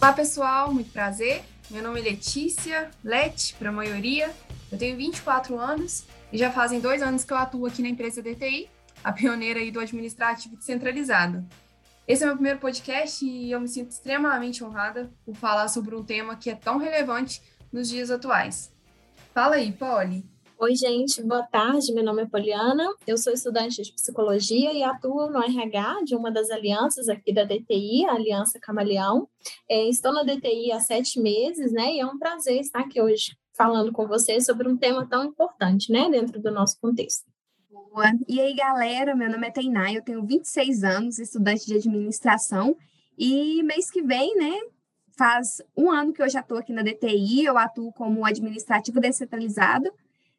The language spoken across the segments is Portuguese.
Olá pessoal, muito prazer. Meu nome é Letícia, Let para a maioria. Eu tenho 24 anos e já fazem dois anos que eu atuo aqui na empresa DTI, a pioneira aí do administrativo descentralizado. Esse é meu primeiro podcast e eu me sinto extremamente honrada por falar sobre um tema que é tão relevante nos dias atuais. Fala aí, Polly. Oi, gente, boa tarde. Meu nome é Poliana, eu sou estudante de psicologia e atuo no RH de uma das alianças aqui da DTI, a Aliança Camaleão. É, estou na DTI há sete meses, né, e é um prazer estar aqui hoje falando com vocês sobre um tema tão importante, né, dentro do nosso contexto. Boa. E aí, galera, meu nome é Tainá, eu tenho 26 anos, estudante de administração, e mês que vem, né, faz um ano que eu já estou aqui na DTI, eu atuo como administrativo descentralizado,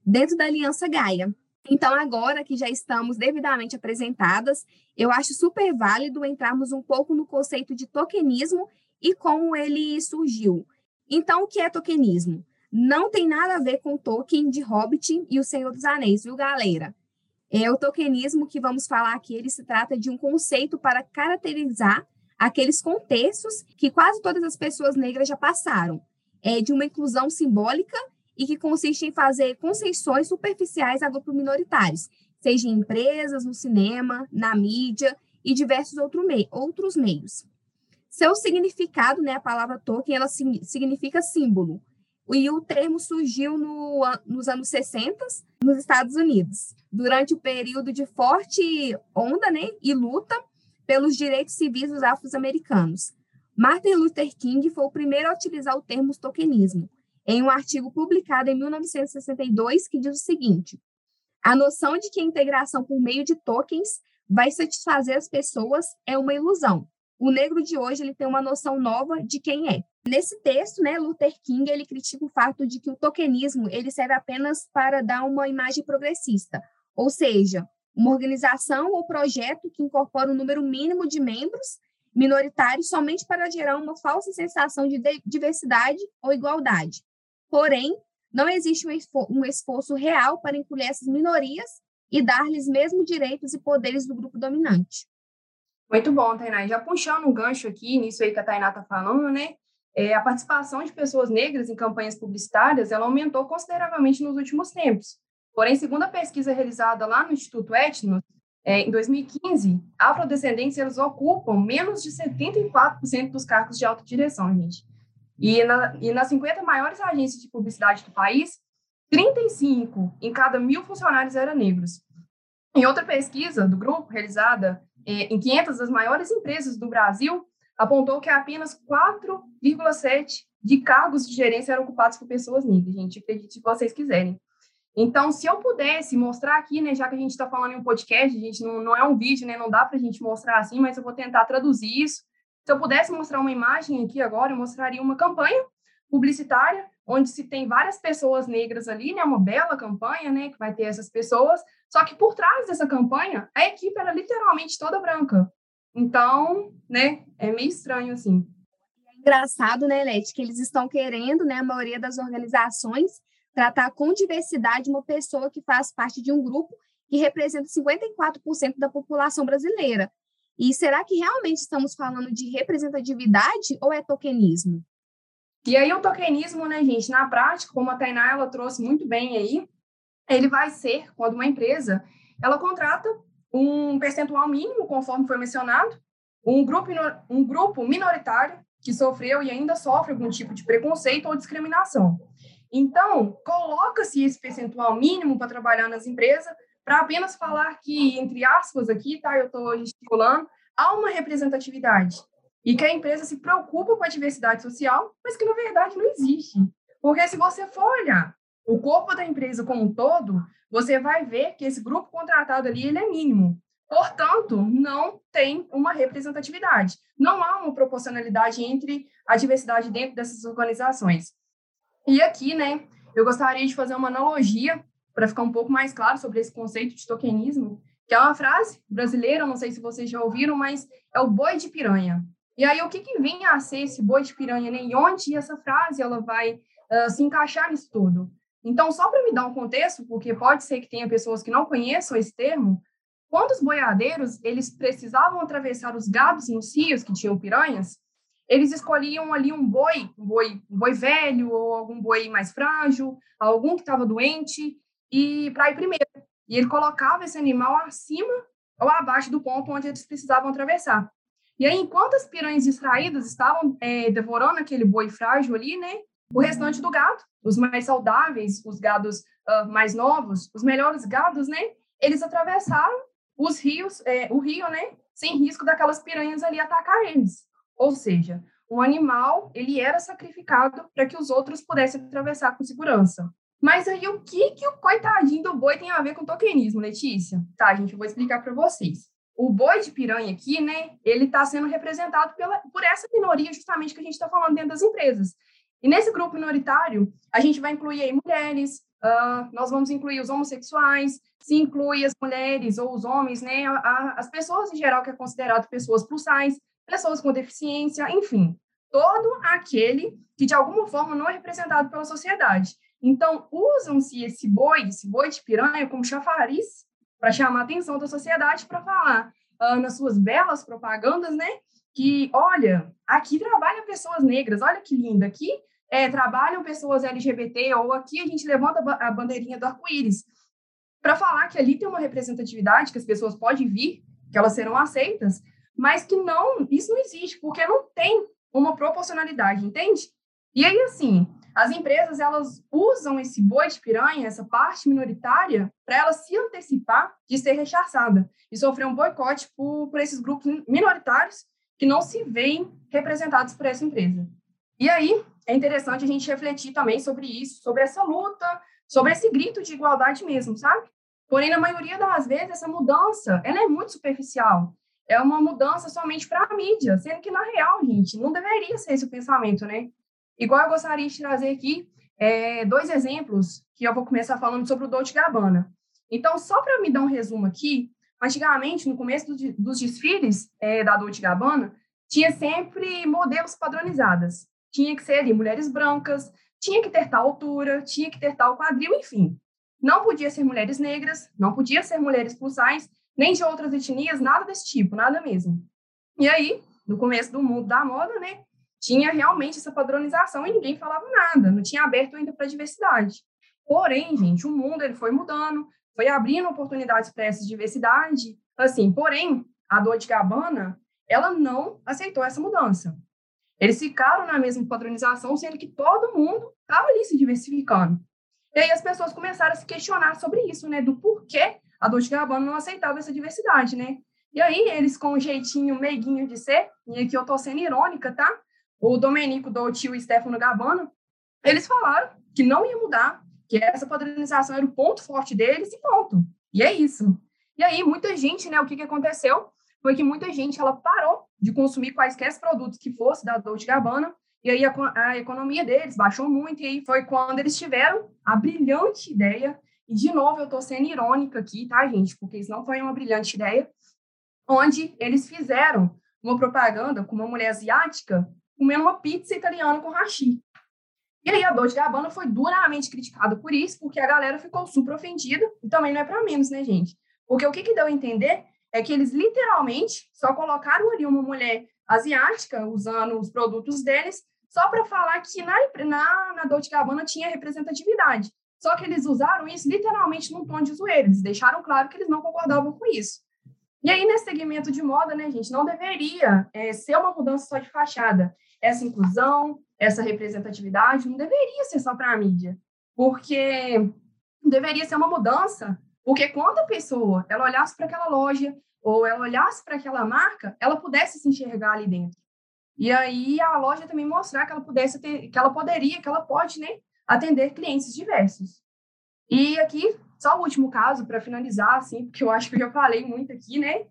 dentro da Aliança Gaia. Então, agora que já estamos devidamente apresentadas, eu acho super válido entrarmos um pouco no conceito de tokenismo e como ele surgiu. Então, o que é tokenismo? Não tem nada a ver com Tolkien de Hobbit e o Senhor dos Anéis, viu, galera? É o tokenismo que vamos falar aqui, ele se trata de um conceito para caracterizar aqueles contextos que quase todas as pessoas negras já passaram. É de uma inclusão simbólica e que consiste em fazer concessões superficiais a grupos minoritários, seja em empresas, no cinema, na mídia e diversos outro outros meios. Seu significado, né, a palavra token, ela significa símbolo, e o termo surgiu no, nos anos 60 nos Estados Unidos, durante o período de forte onda né, e luta pelos direitos civis dos afro-americanos. Martin Luther King foi o primeiro a utilizar o termo tokenismo, em um artigo publicado em 1962 que diz o seguinte: a noção de que a integração por meio de tokens vai satisfazer as pessoas é uma ilusão. O negro de hoje ele tem uma noção nova de quem é. Nesse texto, né, Luther King ele critica o fato de que o tokenismo ele serve apenas para dar uma imagem progressista, ou seja, uma organização ou projeto que incorpora um número mínimo de membros minoritários somente para gerar uma falsa sensação de diversidade ou igualdade. Porém, não existe um esforço real para incluir essas minorias e dar-lhes mesmo direitos e poderes do grupo dominante. Muito bom, Tainá. Já puxando um gancho aqui, nisso aí que a Tainá está falando, né? É, a participação de pessoas negras em campanhas publicitárias ela aumentou consideravelmente nos últimos tempos. Porém, segundo a pesquisa realizada lá no Instituto Etnos, é, em 2015, afrodescendentes eles ocupam menos de 74% dos cargos de alta direção, gente. E, na, e nas 50 maiores agências de publicidade do país, 35 em cada mil funcionários eram negros. Em outra pesquisa do grupo, realizada eh, em 500 das maiores empresas do Brasil, apontou que apenas 4,7 de cargos de gerência eram ocupados por pessoas negras, gente, acredite se vocês quiserem. Então, se eu pudesse mostrar aqui, né, já que a gente está falando em um podcast, a gente não, não é um vídeo, né, não dá para a gente mostrar assim, mas eu vou tentar traduzir isso se eu pudesse mostrar uma imagem aqui agora, eu mostraria uma campanha publicitária, onde se tem várias pessoas negras ali, né? Uma bela campanha, né? Que vai ter essas pessoas. Só que por trás dessa campanha, a equipe era literalmente toda branca. Então, né? É meio estranho, assim. É engraçado, né, Leti, que eles estão querendo, né? A maioria das organizações tratar com diversidade uma pessoa que faz parte de um grupo que representa 54% da população brasileira. E será que realmente estamos falando de representatividade ou é tokenismo? E aí o tokenismo, né, gente, na prática, como a Tainá ela trouxe muito bem aí, ele vai ser quando uma empresa ela contrata um percentual mínimo, conforme foi mencionado, um grupo, um grupo minoritário que sofreu e ainda sofre algum tipo de preconceito ou discriminação. Então, coloca-se esse percentual mínimo para trabalhar nas empresas para apenas falar que, entre aspas aqui, tá, eu estou gesticulando, há uma representatividade e que a empresa se preocupa com a diversidade social, mas que na verdade não existe. Porque se você for olhar o corpo da empresa como um todo, você vai ver que esse grupo contratado ali ele é mínimo. Portanto, não tem uma representatividade. Não há uma proporcionalidade entre a diversidade dentro dessas organizações. E aqui, né, eu gostaria de fazer uma analogia para ficar um pouco mais claro sobre esse conceito de tokenismo, que é uma frase brasileira, não sei se vocês já ouviram, mas é o boi de piranha. E aí, o que, que vem a ser esse boi de piranha, né? E onde essa frase ela vai uh, se encaixar nisso tudo? Então, só para me dar um contexto, porque pode ser que tenha pessoas que não conheçam esse termo, quando os boiadeiros eles precisavam atravessar os gados nos rios que tinham piranhas, eles escolhiam ali um boi, um boi, um boi velho ou algum boi mais frágil, algum que estava doente, e para ir primeiro. E ele colocava esse animal acima ou abaixo do ponto onde eles precisavam atravessar. E aí, enquanto as piranhas distraídas estavam é, devorando aquele boi frágil ali, né, o restante do gado, os mais saudáveis, os gados uh, mais novos, os melhores gados, né, eles atravessaram os rios, é, o rio, né, sem risco daquelas piranhas ali atacar eles. Ou seja, um animal ele era sacrificado para que os outros pudessem atravessar com segurança. Mas aí o que, que o coitadinho do boi tem a ver com tokenismo, Letícia? Tá, gente, eu vou explicar para vocês. O boi de piranha aqui, né, ele está sendo representado pela, por essa minoria justamente que a gente está falando dentro das empresas. E nesse grupo minoritário, a gente vai incluir aí mulheres, uh, nós vamos incluir os homossexuais, se inclui as mulheres ou os homens, né, a, a, as pessoas em geral que é considerado pessoas plus size, pessoas com deficiência, enfim, todo aquele que de alguma forma não é representado pela sociedade. Então, usam-se esse boi, esse boi de piranha, como chafariz para chamar a atenção da sociedade para falar uh, nas suas belas propagandas, né? Que, olha, aqui trabalham pessoas negras, olha que linda, aqui é, trabalham pessoas LGBT, ou aqui a gente levanta a bandeirinha do arco-íris, para falar que ali tem uma representatividade, que as pessoas podem vir, que elas serão aceitas, mas que não, isso não existe, porque não tem uma proporcionalidade, entende? E aí, assim, as empresas, elas usam esse boi de piranha, essa parte minoritária, para ela se antecipar de ser rechaçada e sofrer um boicote por, por esses grupos minoritários que não se veem representados por essa empresa. E aí, é interessante a gente refletir também sobre isso, sobre essa luta, sobre esse grito de igualdade mesmo, sabe? Porém, na maioria das vezes, essa mudança, ela é muito superficial é uma mudança somente para a mídia, sendo que, na real, gente, não deveria ser esse o pensamento, né? Igual eu gostaria de trazer aqui é, dois exemplos que eu vou começar falando sobre o Dolce Gabbana. Então, só para me dar um resumo aqui, antigamente, no começo do, dos desfiles é, da Dolce Gabbana, tinha sempre modelos padronizadas. Tinha que ser ali mulheres brancas, tinha que ter tal altura, tinha que ter tal quadril, enfim. Não podia ser mulheres negras, não podia ser mulheres plus nem de outras etnias, nada desse tipo, nada mesmo. E aí, no começo do mundo da moda, né, tinha realmente essa padronização e ninguém falava nada, não tinha aberto ainda para a diversidade. Porém, gente, o mundo ele foi mudando, foi abrindo oportunidades para essa diversidade. Assim, porém, a Dolce Gabbana, ela não aceitou essa mudança. Eles ficaram na mesma padronização, sendo que todo mundo estava ali se diversificando. E aí as pessoas começaram a se questionar sobre isso, né, do porquê a Dolce Gabbana não aceitava essa diversidade, né? E aí, eles com um jeitinho meiguinho de ser, e aqui eu tô sendo irônica, tá? O Domenico Dolce e o Stefano Gabbana, eles falaram que não ia mudar, que essa padronização era o ponto forte deles e ponto. E é isso. E aí, muita gente, né, o que, que aconteceu? Foi que muita gente, ela parou de consumir quaisquer produtos que fosse da Dolce Gabbana, e aí a, a economia deles baixou muito, e aí foi quando eles tiveram a brilhante ideia e, de novo, eu estou sendo irônica aqui, tá, gente? Porque isso não foi uma brilhante ideia, onde eles fizeram uma propaganda com uma mulher asiática comendo uma pizza italiana com hashi. E aí a Dolce Gabbana foi duramente criticada por isso, porque a galera ficou super ofendida, e também não é para menos, né, gente? Porque o que, que deu a entender é que eles literalmente só colocaram ali uma mulher asiática usando os produtos deles, só para falar que na, na, na Dolce Gabbana tinha representatividade. Só que eles usaram isso literalmente num tom de zoeira, eles deixaram claro que eles não concordavam com isso. E aí, nesse segmento de moda, né, gente, não deveria é, ser uma mudança só de fachada. Essa inclusão, essa representatividade, não deveria ser só para a mídia. Porque deveria ser uma mudança, porque quando a pessoa ela olhasse para aquela loja ou ela olhasse para aquela marca, ela pudesse se enxergar ali dentro. E aí a loja também mostrar que ela pudesse ter, que ela poderia, que ela pode, né, atender clientes diversos. E aqui, só o último caso, para finalizar, assim, porque eu acho que eu já falei muito aqui, né?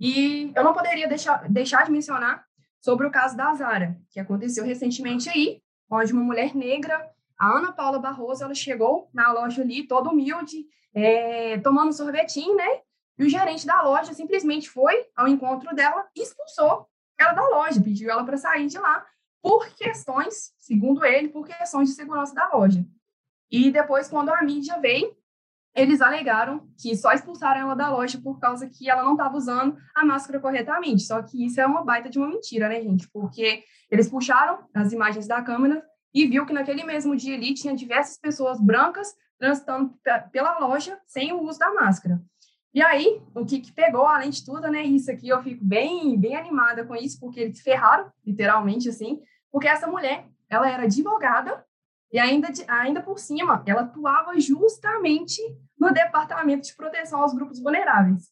E eu não poderia deixar, deixar de mencionar sobre o caso da Zara, que aconteceu recentemente aí, onde uma mulher negra, a Ana Paula Barroso, ela chegou na loja ali, toda humilde, é, tomando sorvetinho, né? E o gerente da loja simplesmente foi ao encontro dela e expulsou ela da loja, pediu ela para sair de lá, por questões, segundo ele, por questões de segurança da loja. E depois, quando a mídia veio, eles alegaram que só expulsaram ela da loja por causa que ela não estava usando a máscara corretamente. Só que isso é uma baita de uma mentira, né, gente? Porque eles puxaram as imagens da câmera e viu que naquele mesmo dia ali tinha diversas pessoas brancas transitando pela loja sem o uso da máscara. E aí, o que, que, pegou, além de tudo, né? Isso aqui eu fico bem, bem animada com isso, porque eles ferraram, literalmente, assim, porque essa mulher, ela era advogada e ainda, ainda por cima, ela atuava justamente no Departamento de Proteção aos Grupos Vulneráveis.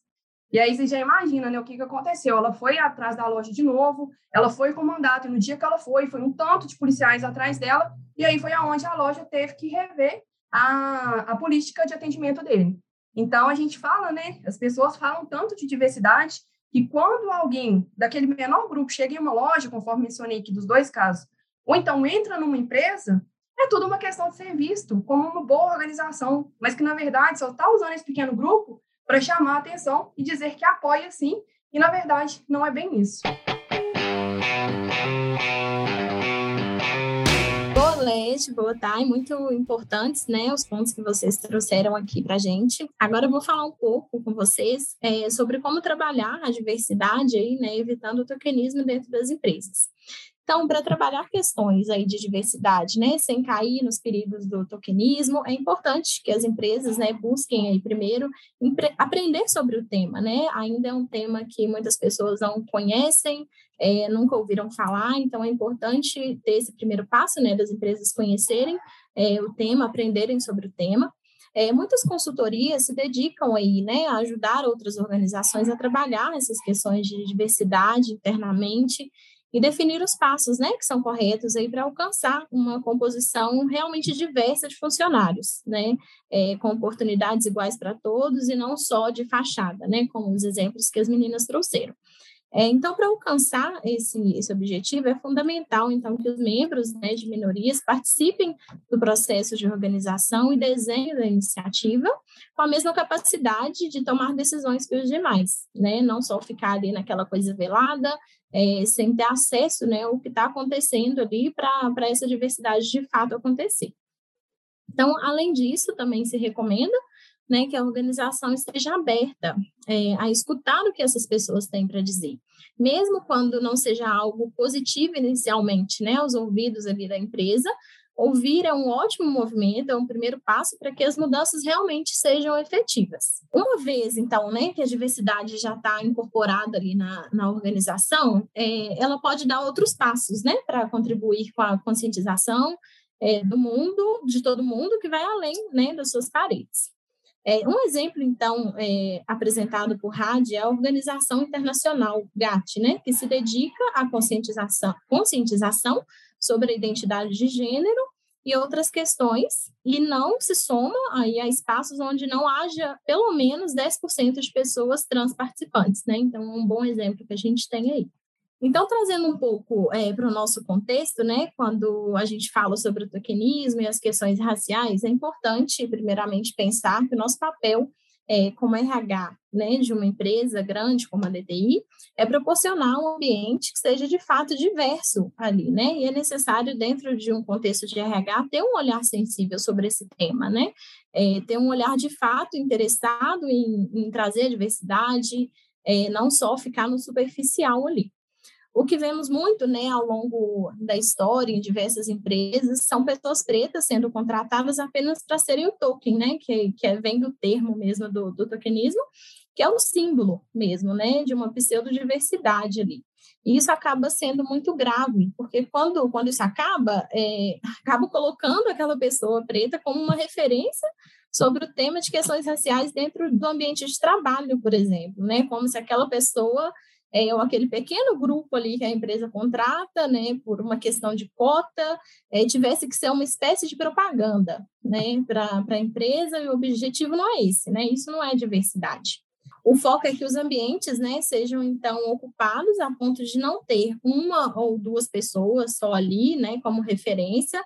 E aí você já imagina né, o que, que aconteceu. Ela foi atrás da loja de novo, ela foi com mandato, e no dia que ela foi, foi um tanto de policiais atrás dela, e aí foi aonde a loja teve que rever a, a política de atendimento dele. Então, a gente fala, né, as pessoas falam tanto de diversidade, que quando alguém daquele menor grupo chega em uma loja, conforme mencionei aqui dos dois casos, ou então entra numa empresa, é tudo uma questão de ser visto como uma boa organização, mas que, na verdade, só está usando esse pequeno grupo para chamar a atenção e dizer que apoia sim, e, na verdade, não é bem isso. Noite, boa tarde, muito importantes, né, os pontos que vocês trouxeram aqui para gente. Agora eu vou falar um pouco com vocês é, sobre como trabalhar a diversidade aí, né, evitando o tokenismo dentro das empresas. Então, para trabalhar questões aí de diversidade, né, sem cair nos perigos do tokenismo, é importante que as empresas, né, busquem aí primeiro aprender sobre o tema, né? Ainda é um tema que muitas pessoas não conhecem, é, nunca ouviram falar, então é importante ter esse primeiro passo, né, das empresas conhecerem é, o tema, aprenderem sobre o tema. É, muitas consultorias se dedicam aí, né, a ajudar outras organizações a trabalhar essas questões de diversidade internamente e definir os passos, né, que são corretos para alcançar uma composição realmente diversa de funcionários, né, é, com oportunidades iguais para todos e não só de fachada, né, como os exemplos que as meninas trouxeram. É, então, para alcançar esse, esse objetivo, é fundamental, então, que os membros né, de minorias participem do processo de organização e desenho da iniciativa com a mesma capacidade de tomar decisões que os demais, né? Não só ficar ali naquela coisa velada, é, sem ter acesso né, ao que está acontecendo ali para essa diversidade de fato acontecer. Então, além disso, também se recomenda né, que a organização esteja aberta é, a escutar o que essas pessoas têm para dizer, mesmo quando não seja algo positivo inicialmente, né, aos ouvidos ali da empresa, ouvir é um ótimo movimento, é um primeiro passo para que as mudanças realmente sejam efetivas. Uma vez, então, né, que a diversidade já está incorporada ali na, na organização, é, ela pode dar outros passos, né, para contribuir com a conscientização é, do mundo, de todo mundo, que vai além, né, das suas paredes. É, um exemplo, então, é, apresentado por RAD é a Organização Internacional GATT, né, que se dedica à conscientização, conscientização sobre a identidade de gênero e outras questões, e não se soma aí a espaços onde não haja pelo menos 10% de pessoas trans participantes, né? Então, um bom exemplo que a gente tem aí. Então, trazendo um pouco é, para o nosso contexto, né, quando a gente fala sobre o tokenismo e as questões raciais, é importante, primeiramente, pensar que o nosso papel é, como RH né, de uma empresa grande como a DTI é proporcionar um ambiente que seja de fato diverso ali, né? E é necessário, dentro de um contexto de RH, ter um olhar sensível sobre esse tema, né? É, ter um olhar de fato interessado em, em trazer diversidade, é, não só ficar no superficial ali. O que vemos muito né, ao longo da história em diversas empresas são pessoas pretas sendo contratadas apenas para serem o token, né, que, que é, vem do termo mesmo do, do tokenismo, que é o símbolo mesmo né, de uma pseudodiversidade ali. E isso acaba sendo muito grave, porque quando, quando isso acaba, é, acaba colocando aquela pessoa preta como uma referência sobre o tema de questões raciais dentro do ambiente de trabalho, por exemplo, né? Como se aquela pessoa é, ou aquele pequeno grupo ali que a empresa contrata, né, por uma questão de cota, é, tivesse que ser uma espécie de propaganda, né, para a empresa, e o objetivo não é esse, né, isso não é diversidade. O foco é que os ambientes, né, sejam então ocupados a ponto de não ter uma ou duas pessoas só ali, né, como referência,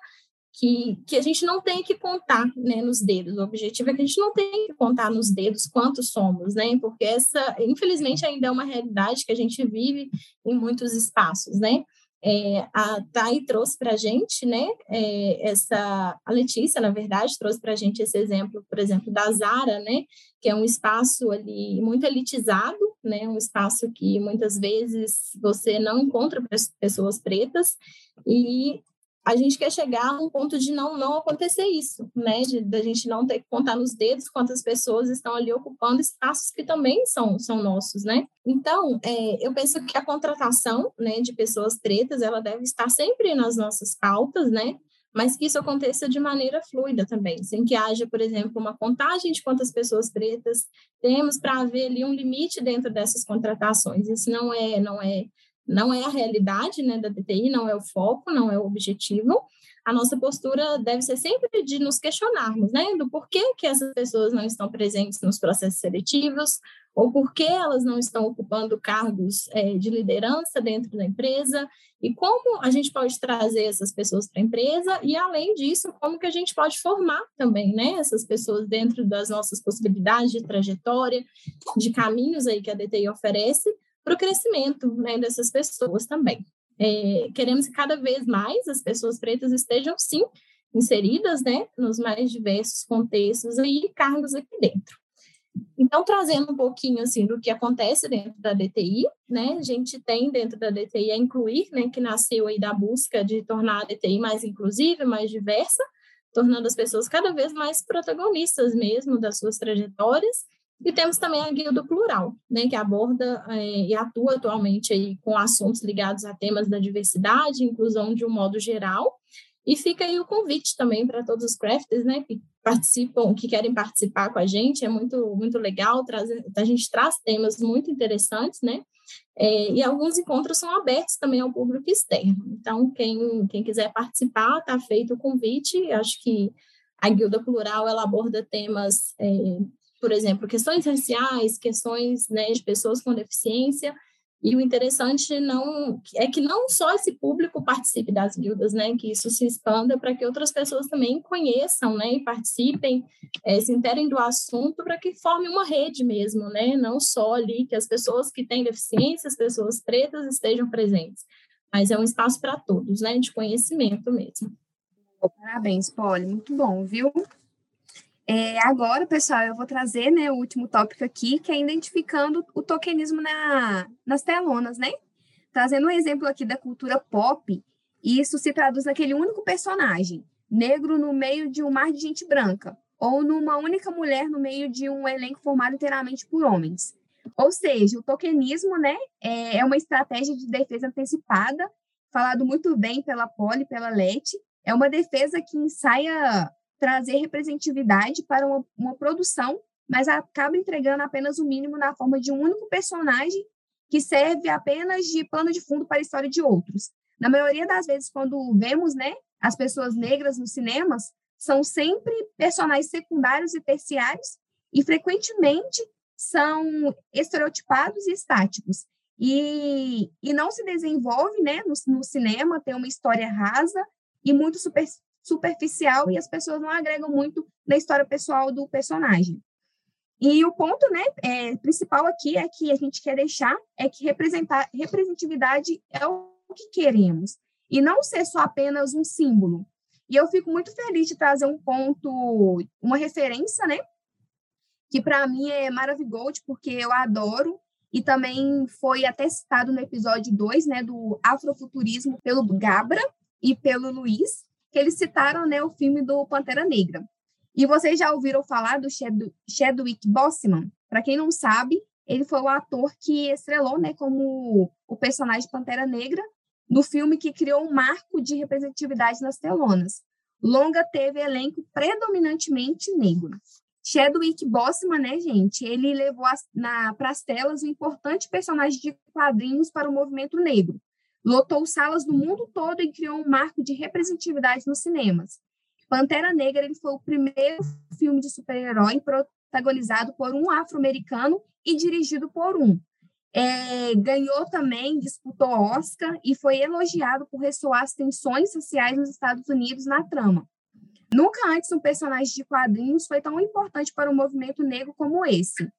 que, que a gente não tem que contar né, nos dedos. O objetivo é que a gente não tem que contar nos dedos quantos somos, né? Porque essa, infelizmente, ainda é uma realidade que a gente vive em muitos espaços, né? É, a Thay trouxe para a gente, né, é, essa, a Letícia, na verdade, trouxe para a gente esse exemplo, por exemplo, da Zara, né, que é um espaço ali muito elitizado, né, um espaço que muitas vezes você não encontra pessoas pretas, e a gente quer chegar a um ponto de não não acontecer isso, né? De da gente não ter que contar nos dedos quantas pessoas estão ali ocupando espaços que também são são nossos, né? Então, é, eu penso que a contratação, né, de pessoas pretas, ela deve estar sempre nas nossas pautas, né? Mas que isso aconteça de maneira fluida também, sem que haja, por exemplo, uma contagem de quantas pessoas pretas temos para haver ali um limite dentro dessas contratações. Isso não é não é não é a realidade né, da DTI, não é o foco, não é o objetivo. A nossa postura deve ser sempre de nos questionarmos, né, do porquê que essas pessoas não estão presentes nos processos seletivos, ou por que elas não estão ocupando cargos é, de liderança dentro da empresa, e como a gente pode trazer essas pessoas para a empresa, e além disso, como que a gente pode formar também, né, essas pessoas dentro das nossas possibilidades de trajetória, de caminhos aí que a DTI oferece, para o crescimento né, dessas pessoas também. É, queremos que cada vez mais as pessoas pretas estejam, sim, inseridas né, nos mais diversos contextos e cargos aqui dentro. Então, trazendo um pouquinho assim do que acontece dentro da DTI, né? A gente tem dentro da DTI a incluir, né, que nasceu aí da busca de tornar a DTI mais inclusiva, mais diversa, tornando as pessoas cada vez mais protagonistas mesmo das suas trajetórias e temos também a Guilda Plural, né, que aborda é, e atua atualmente aí com assuntos ligados a temas da diversidade, inclusão de um modo geral. E fica aí o convite também para todos os crafters, né, que participam, que querem participar com a gente. É muito muito legal, traz, a gente traz temas muito interessantes, né? É, e alguns encontros são abertos também ao público externo. Então, quem, quem quiser participar, está feito o convite. Acho que a Guilda Plural ela aborda temas é, por exemplo, questões raciais, questões né, de pessoas com deficiência, e o interessante não é que não só esse público participe das guildas, né, que isso se expanda para que outras pessoas também conheçam, né, e participem, é, se interem do assunto para que forme uma rede mesmo, né, não só ali que as pessoas que têm deficiência, as pessoas pretas estejam presentes, mas é um espaço para todos, né, de conhecimento mesmo. Parabéns, Polly, muito bom, viu? É, agora, pessoal, eu vou trazer né, o último tópico aqui, que é identificando o tokenismo na, nas telonas, né? Trazendo um exemplo aqui da cultura pop, isso se traduz naquele único personagem, negro no meio de um mar de gente branca, ou numa única mulher no meio de um elenco formado inteiramente por homens. Ou seja, o tokenismo né, é, é uma estratégia de defesa antecipada, falado muito bem pela Polly, pela Leti, é uma defesa que ensaia trazer representatividade para uma, uma produção, mas acaba entregando apenas o mínimo na forma de um único personagem que serve apenas de pano de fundo para a história de outros. Na maioria das vezes, quando vemos né, as pessoas negras nos cinemas, são sempre personagens secundários e terciários e frequentemente são estereotipados e estáticos. E, e não se desenvolve né, no, no cinema, tem uma história rasa e muito super, superficial e as pessoas não agregam muito na história pessoal do personagem. E o ponto né, é, principal aqui é que a gente quer deixar é que representar, representatividade é o que queremos, e não ser só apenas um símbolo. E eu fico muito feliz de trazer um ponto, uma referência, né? Que para mim é Maravigold, porque eu adoro, e também foi até citado no episódio 2, né, do Afrofuturismo, pelo Gabra e pelo Luiz, que eles citaram né, o filme do Pantera Negra. E vocês já ouviram falar do Chadwick Boseman? Para quem não sabe, ele foi o ator que estrelou né, como o personagem Pantera Negra no filme que criou um marco de representatividade nas telonas. Longa teve elenco predominantemente negro. Chadwick Boseman, né, gente? Ele levou para as telas um importante personagem de quadrinhos para o movimento negro, lotou salas do mundo todo e criou um marco de representatividade nos cinemas. Pantera Negra ele foi o primeiro filme de super-herói protagonizado por um afro-americano e dirigido por um. É, ganhou também, disputou Oscar e foi elogiado por ressoar as tensões sociais nos Estados Unidos na trama. Nunca antes um personagem de quadrinhos foi tão importante para o movimento negro como esse.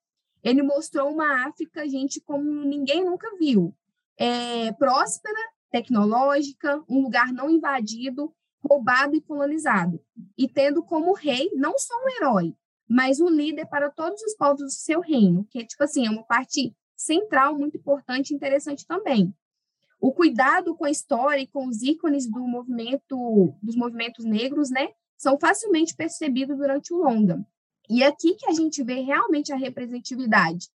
Ele mostrou uma África, gente, como ninguém nunca viu, é, próspera, tecnológica, um lugar não invadido, roubado e colonizado, e tendo como rei não só um herói, mas um líder para todos os povos do seu reino, que tipo assim, é uma parte central muito importante e interessante também. O cuidado com a história e com os ícones do movimento dos movimentos negros, né, são facilmente percebidos durante o longa. E é aqui que a gente vê realmente a representatividade.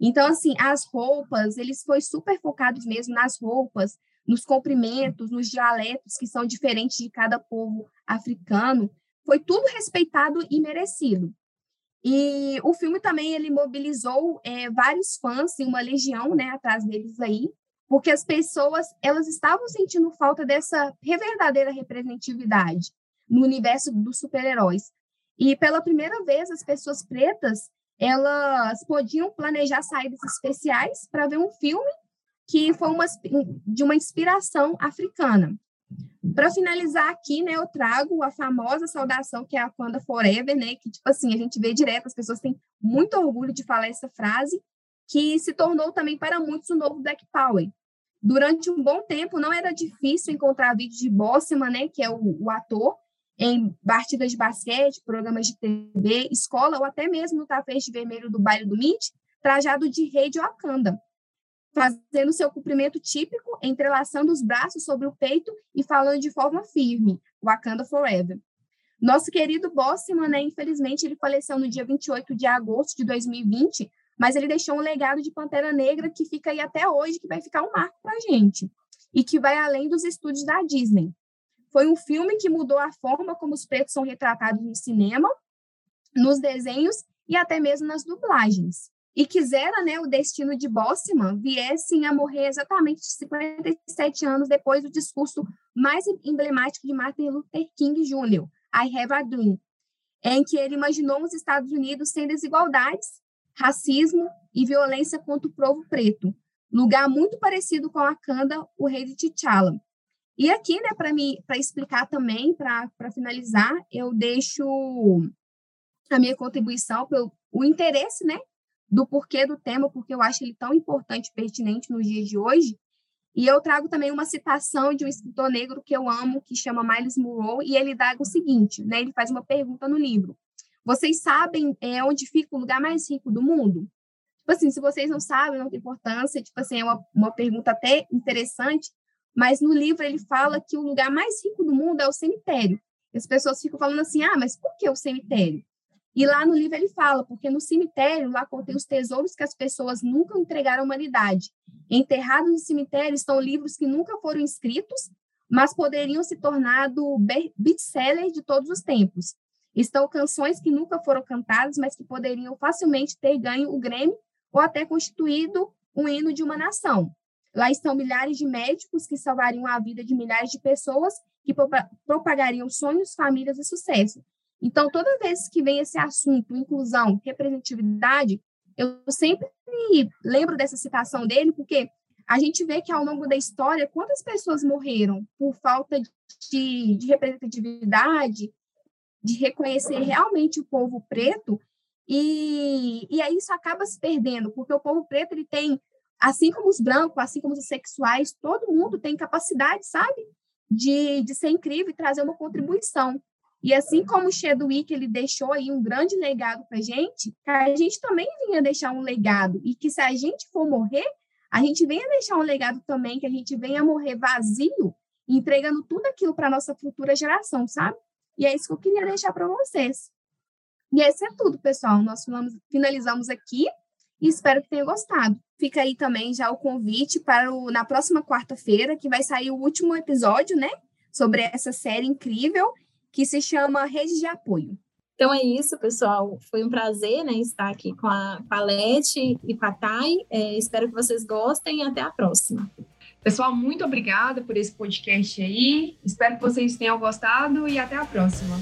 Então, assim, as roupas, eles foi super focados mesmo nas roupas, nos comprimentos, nos dialetos que são diferentes de cada povo africano. Foi tudo respeitado e merecido. E o filme também ele mobilizou é, vários fãs e uma legião, né, atrás deles aí, porque as pessoas elas estavam sentindo falta dessa verdadeira representatividade no universo dos super-heróis. E pela primeira vez as pessoas pretas elas podiam planejar saídas especiais para ver um filme que foi uma, de uma inspiração africana. Para finalizar aqui, né, eu trago a famosa saudação que é a Wakanda Forever, né, que tipo assim, a gente vê direto, as pessoas têm muito orgulho de falar essa frase, que se tornou também para muitos o novo Black Power. Durante um bom tempo não era difícil encontrar vídeos de Bossman, né, que é o, o ator, em partidas de basquete, programas de TV, escola ou até mesmo no tapete vermelho do baile do MIT, trajado de rei de Wakanda, fazendo seu cumprimento típico, entrelaçando os braços sobre o peito e falando de forma firme, Wakanda Forever. Nosso querido Bossman, né, infelizmente, ele faleceu no dia 28 de agosto de 2020, mas ele deixou um legado de Pantera Negra que fica aí até hoje, que vai ficar um marco para a gente, e que vai além dos estúdios da Disney. Foi um filme que mudou a forma como os pretos são retratados no cinema, nos desenhos e até mesmo nas dublagens. E quisera né, o destino de Bossman viessem a morrer exatamente 57 anos depois do discurso mais emblemático de Martin Luther King Jr., I Have a Dream, em que ele imaginou os Estados Unidos sem desigualdades, racismo e violência contra o povo preto, lugar muito parecido com Wakanda, o rei de T'Challa, e aqui, né, para me para explicar também, para finalizar, eu deixo a minha contribuição pelo o interesse, né, do porquê do tema, porque eu acho ele tão importante e pertinente nos dias de hoje. E eu trago também uma citação de um escritor negro que eu amo, que chama Miles Monroe, e ele dá o seguinte, né, ele faz uma pergunta no livro. Vocês sabem é, onde fica o lugar mais rico do mundo? Tipo assim, se vocês não sabem, não tem importância, tipo assim, é uma, uma pergunta até interessante, mas no livro ele fala que o lugar mais rico do mundo é o cemitério. As pessoas ficam falando assim: ah, mas por que o cemitério? E lá no livro ele fala, porque no cemitério, lá contém os tesouros que as pessoas nunca entregaram à humanidade. Enterrados no cemitério estão livros que nunca foram escritos, mas poderiam se tornar do best-seller de todos os tempos. Estão canções que nunca foram cantadas, mas que poderiam facilmente ter ganho o Grêmio ou até constituído um hino de uma nação. Lá estão milhares de médicos que salvariam a vida de milhares de pessoas que propagariam sonhos, famílias e sucesso. Então, toda vez que vem esse assunto, inclusão, representatividade, eu sempre lembro dessa citação dele, porque a gente vê que ao longo da história, quantas pessoas morreram por falta de, de representatividade, de reconhecer realmente o povo preto, e, e aí isso acaba se perdendo, porque o povo preto ele tem assim como os brancos, assim como os sexuais, todo mundo tem capacidade, sabe? De, de ser incrível e trazer uma contribuição. E assim como o Chadwick ele deixou aí um grande legado para gente, a gente também vinha deixar um legado e que se a gente for morrer, a gente venha deixar um legado também, que a gente venha morrer vazio, entregando tudo aquilo para nossa futura geração, sabe? E é isso que eu queria deixar para vocês. E esse é tudo, pessoal. Nós finalizamos aqui e espero que tenha gostado. Fica aí também já o convite para o, na próxima quarta-feira, que vai sair o último episódio, né? Sobre essa série incrível que se chama Rede de Apoio. Então é isso, pessoal. Foi um prazer né, estar aqui com a, Palete e com a Thay. É, espero que vocês gostem e até a próxima. Pessoal, muito obrigada por esse podcast aí. Espero que vocês tenham gostado e até a próxima.